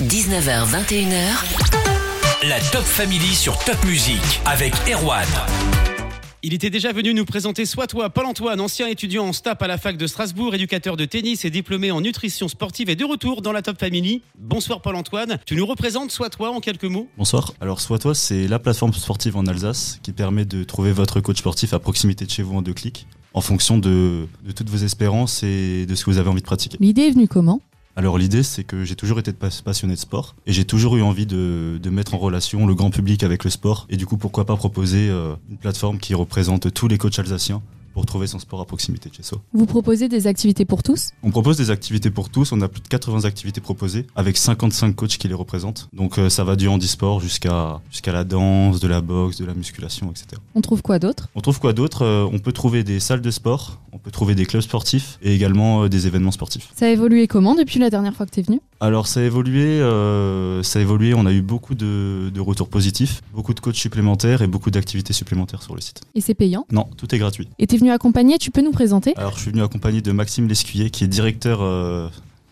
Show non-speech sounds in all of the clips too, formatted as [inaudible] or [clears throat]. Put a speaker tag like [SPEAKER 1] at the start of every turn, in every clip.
[SPEAKER 1] 19h, 21h.
[SPEAKER 2] La Top Family sur Top Music avec Erwan.
[SPEAKER 3] Il était déjà venu nous présenter Soit toi, Paul-Antoine, ancien étudiant en STAP à la fac de Strasbourg, éducateur de tennis et diplômé en nutrition sportive et de retour dans la Top Family. Bonsoir Paul-Antoine, tu nous représentes Soit toi en quelques mots?
[SPEAKER 4] Bonsoir. Alors Soit toi, c'est la plateforme sportive en Alsace qui permet de trouver votre coach sportif à proximité de chez vous en deux clics, en fonction de, de toutes vos espérances et de ce que vous avez envie de pratiquer.
[SPEAKER 5] L'idée est venue comment?
[SPEAKER 4] Alors l'idée, c'est que j'ai toujours été pas- passionné de sport et j'ai toujours eu envie de, de mettre en relation le grand public avec le sport et du coup, pourquoi pas proposer euh, une plateforme qui représente tous les coachs alsaciens pour trouver son sport à proximité de chez soi.
[SPEAKER 5] Vous proposez des activités pour tous?
[SPEAKER 4] On propose des activités pour tous, on a plus de 80 activités proposées avec 55 coachs qui les représentent. Donc euh, ça va du handisport jusqu'à jusqu'à la danse, de la boxe, de la musculation, etc.
[SPEAKER 5] On trouve quoi d'autre?
[SPEAKER 4] On trouve quoi d'autre? Euh, On peut trouver des salles de sport, on peut trouver des clubs sportifs et également euh, des événements sportifs.
[SPEAKER 5] Ça a évolué comment depuis la dernière fois que tu es venu?
[SPEAKER 4] Alors ça a évolué, euh, ça a évolué. On a eu beaucoup de, de retours positifs, beaucoup de coachs supplémentaires et beaucoup d'activités supplémentaires sur le site.
[SPEAKER 5] Et c'est payant?
[SPEAKER 4] Non, tout est gratuit.
[SPEAKER 5] Et t'es venu accompagner, tu peux nous présenter?
[SPEAKER 4] Alors je suis venu accompagné de Maxime Lescuyer qui est directeur euh,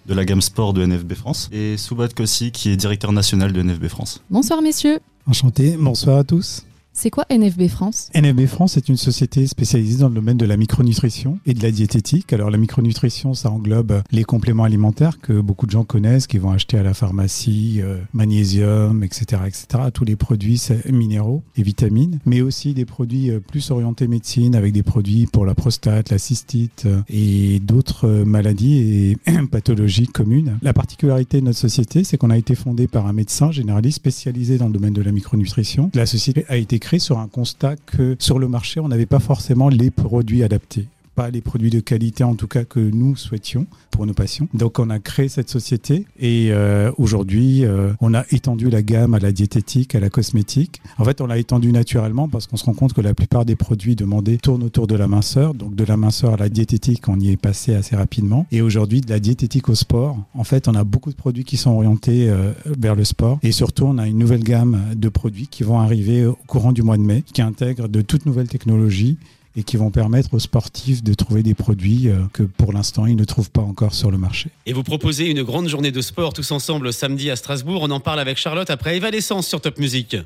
[SPEAKER 4] de la gamme sport de NFB France et Soubat Kossi qui est directeur national de NFB France.
[SPEAKER 5] Bonsoir messieurs.
[SPEAKER 6] Enchanté, bonsoir à tous.
[SPEAKER 5] C'est quoi NFB France?
[SPEAKER 6] NFB France est une société spécialisée dans le domaine de la micronutrition et de la diététique. Alors la micronutrition, ça englobe les compléments alimentaires que beaucoup de gens connaissent, qui vont acheter à la pharmacie, euh, magnésium, etc., etc., tous les produits minéraux et vitamines, mais aussi des produits euh, plus orientés médecine avec des produits pour la prostate, la cystite euh, et d'autres euh, maladies et [clears throat] pathologies communes. La particularité de notre société, c'est qu'on a été fondé par un médecin généraliste spécialisé dans le domaine de la micronutrition. La société a été sur un constat que sur le marché, on n'avait pas forcément les produits adaptés pas les produits de qualité en tout cas que nous souhaitions pour nos patients. Donc on a créé cette société et euh, aujourd'hui euh, on a étendu la gamme à la diététique, à la cosmétique. En fait on l'a étendu naturellement parce qu'on se rend compte que la plupart des produits demandés tournent autour de la minceur. Donc de la minceur à la diététique on y est passé assez rapidement. Et aujourd'hui de la diététique au sport, en fait on a beaucoup de produits qui sont orientés euh, vers le sport et surtout on a une nouvelle gamme de produits qui vont arriver au courant du mois de mai qui intègrent de toutes nouvelles technologies et qui vont permettre aux sportifs de trouver des produits euh, que pour l'instant ils ne trouvent pas encore sur le marché.
[SPEAKER 3] Et vous proposez une grande journée de sport tous ensemble samedi à Strasbourg. On en parle avec Charlotte après Evanescence sur Top Music.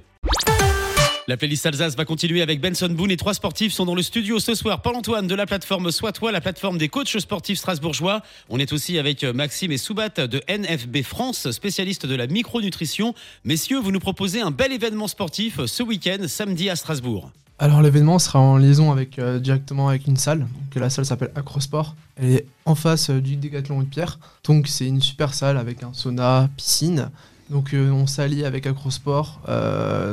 [SPEAKER 3] La playlist Alsace va continuer avec Benson Boone. Les trois sportifs sont dans le studio ce soir. Paul-Antoine de la plateforme Soit Toi, la plateforme des coachs sportifs strasbourgeois. On est aussi avec Maxime et Soubat de NFB France, spécialistes de la micronutrition. Messieurs, vous nous proposez un bel événement sportif ce week-end, samedi à Strasbourg.
[SPEAKER 7] Alors l'événement sera en liaison avec euh, directement avec une salle. Donc la salle s'appelle Acrosport. Elle est en face euh, du Décathlon de Pierre. Donc c'est une super salle avec un sauna, piscine. Donc euh, on s'allie avec Acrosport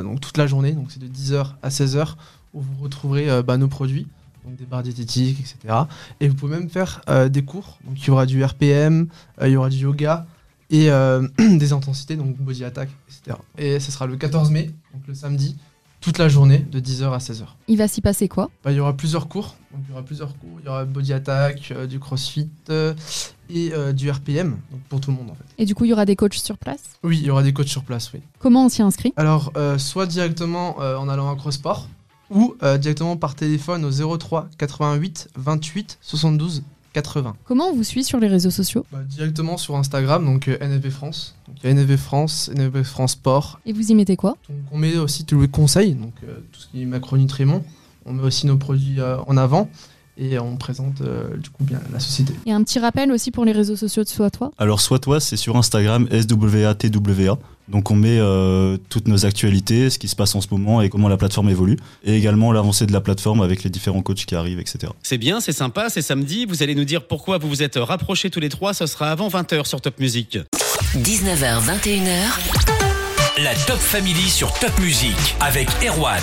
[SPEAKER 7] donc toute la journée. Donc c'est de 10h à 16h où vous retrouverez bah, nos produits. Donc des barres diététiques, etc. Et vous pouvez même faire des cours. Donc il y aura du RPM, il y aura du yoga et [clears throat] des intensités, donc body attack, etc. Et ce sera le 14 mai, donc le samedi, toute la journée de 10h à 16h.
[SPEAKER 5] Il va s'y passer quoi?
[SPEAKER 7] Bah, il y aura plusieurs cours. Donc, il y aura plusieurs cours. Il y aura body attack, euh, du crossfit euh, et euh, du RPM, donc pour tout le monde en fait.
[SPEAKER 5] Et du coup, il y aura des coachs sur place?
[SPEAKER 7] Oui, il y aura des coachs sur place, oui.
[SPEAKER 5] Comment on s'y inscrit?
[SPEAKER 7] Alors, soit directement en allant à Crossport ou directement par téléphone au 03 88 28 72 80.
[SPEAKER 5] Comment on vous suit sur les réseaux sociaux
[SPEAKER 7] Bah, directement sur Instagram, donc euh, NFV France. Donc, il y a NFV France, NFV France Sport.
[SPEAKER 5] Et vous y mettez quoi
[SPEAKER 7] Donc, on met aussi tous les conseils, donc euh, tout ce qui est macronutriment. On met aussi nos produits euh, en avant et on présente euh, du coup bien la société.
[SPEAKER 5] Et un petit rappel aussi pour les réseaux sociaux de Soit Toi
[SPEAKER 4] Alors soit toi, c'est sur Instagram SWATWA. Donc on met euh, toutes nos actualités, ce qui se passe en ce moment et comment la plateforme évolue, et également l'avancée de la plateforme avec les différents coachs qui arrivent, etc.
[SPEAKER 3] C'est bien, c'est sympa, c'est samedi. Vous allez nous dire pourquoi vous vous êtes rapprochés tous les trois. Ce sera avant 20h sur Top Music.
[SPEAKER 1] 19h, 21h.
[SPEAKER 2] La Top Family sur Top Music avec Erwan.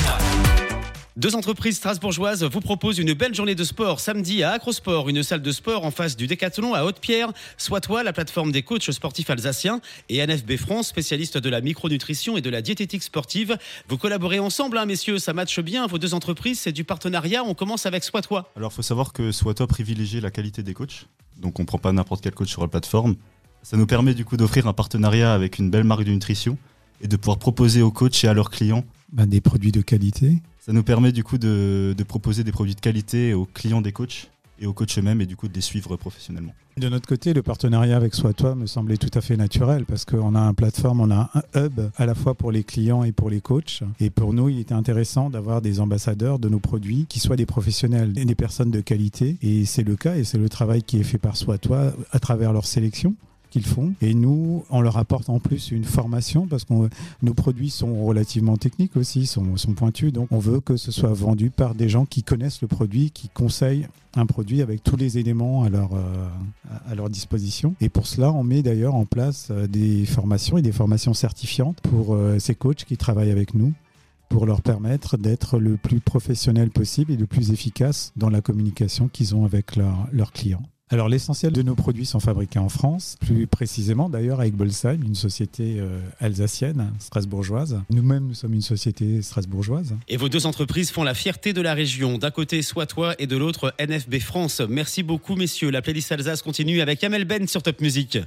[SPEAKER 3] Deux entreprises strasbourgeoises vous proposent une belle journée de sport samedi à Acrosport, une salle de sport en face du Décathlon à Haute-Pierre. Soit toi, la plateforme des coachs sportifs alsaciens et NFB France, spécialiste de la micronutrition et de la diététique sportive. Vous collaborez ensemble, hein, messieurs, ça matche bien. Vos deux entreprises, c'est du partenariat. On commence avec Soit toi.
[SPEAKER 4] Alors il faut savoir que soit toi privilégie la qualité des coachs, donc on prend pas n'importe quel coach sur la plateforme. Ça nous permet du coup d'offrir un partenariat avec une belle marque de nutrition et de pouvoir proposer aux coachs et à leurs clients
[SPEAKER 6] Ben, des produits de qualité.
[SPEAKER 4] Ça nous permet du coup de, de proposer des produits de qualité aux clients des coachs et aux coachs eux-mêmes et du coup de les suivre professionnellement.
[SPEAKER 6] De notre côté, le partenariat avec Soit Toi me semblait tout à fait naturel parce qu'on a un plateforme, on a un hub à la fois pour les clients et pour les coachs. Et pour nous, il était intéressant d'avoir des ambassadeurs de nos produits qui soient des professionnels et des personnes de qualité. Et c'est le cas et c'est le travail qui est fait par Soit Toi à travers leur sélection qu'ils font. Et nous, on leur apporte en plus une formation parce que nos produits sont relativement techniques aussi, sont, pointus. Donc on veut que ce soit vendu par des gens qui connaissent le produit, qui conseillent un produit avec tous les éléments à leur, euh, à leur disposition. Et pour cela, on met d'ailleurs en place euh, des formations et des formations certifiantes pour euh, ces coachs qui travaillent avec nous pour leur permettre d'être le plus professionnel possible et le plus efficace dans la communication qu'ils ont avec leurs clients. Alors l'essentiel de nos produits sont fabriqués en France, plus précisément d'ailleurs avec Bolsheim, une société euh, alsacienne, strasbourgeoise. Nous-mêmes, nous sommes une société strasbourgeoise.
[SPEAKER 3] Et vos deux entreprises font la fierté de la région. D'un côté, Soit Toi et de l'autre, NFB France. Merci beaucoup, messieurs. La playlist Alsace continue avec Amel Ben sur Top Music.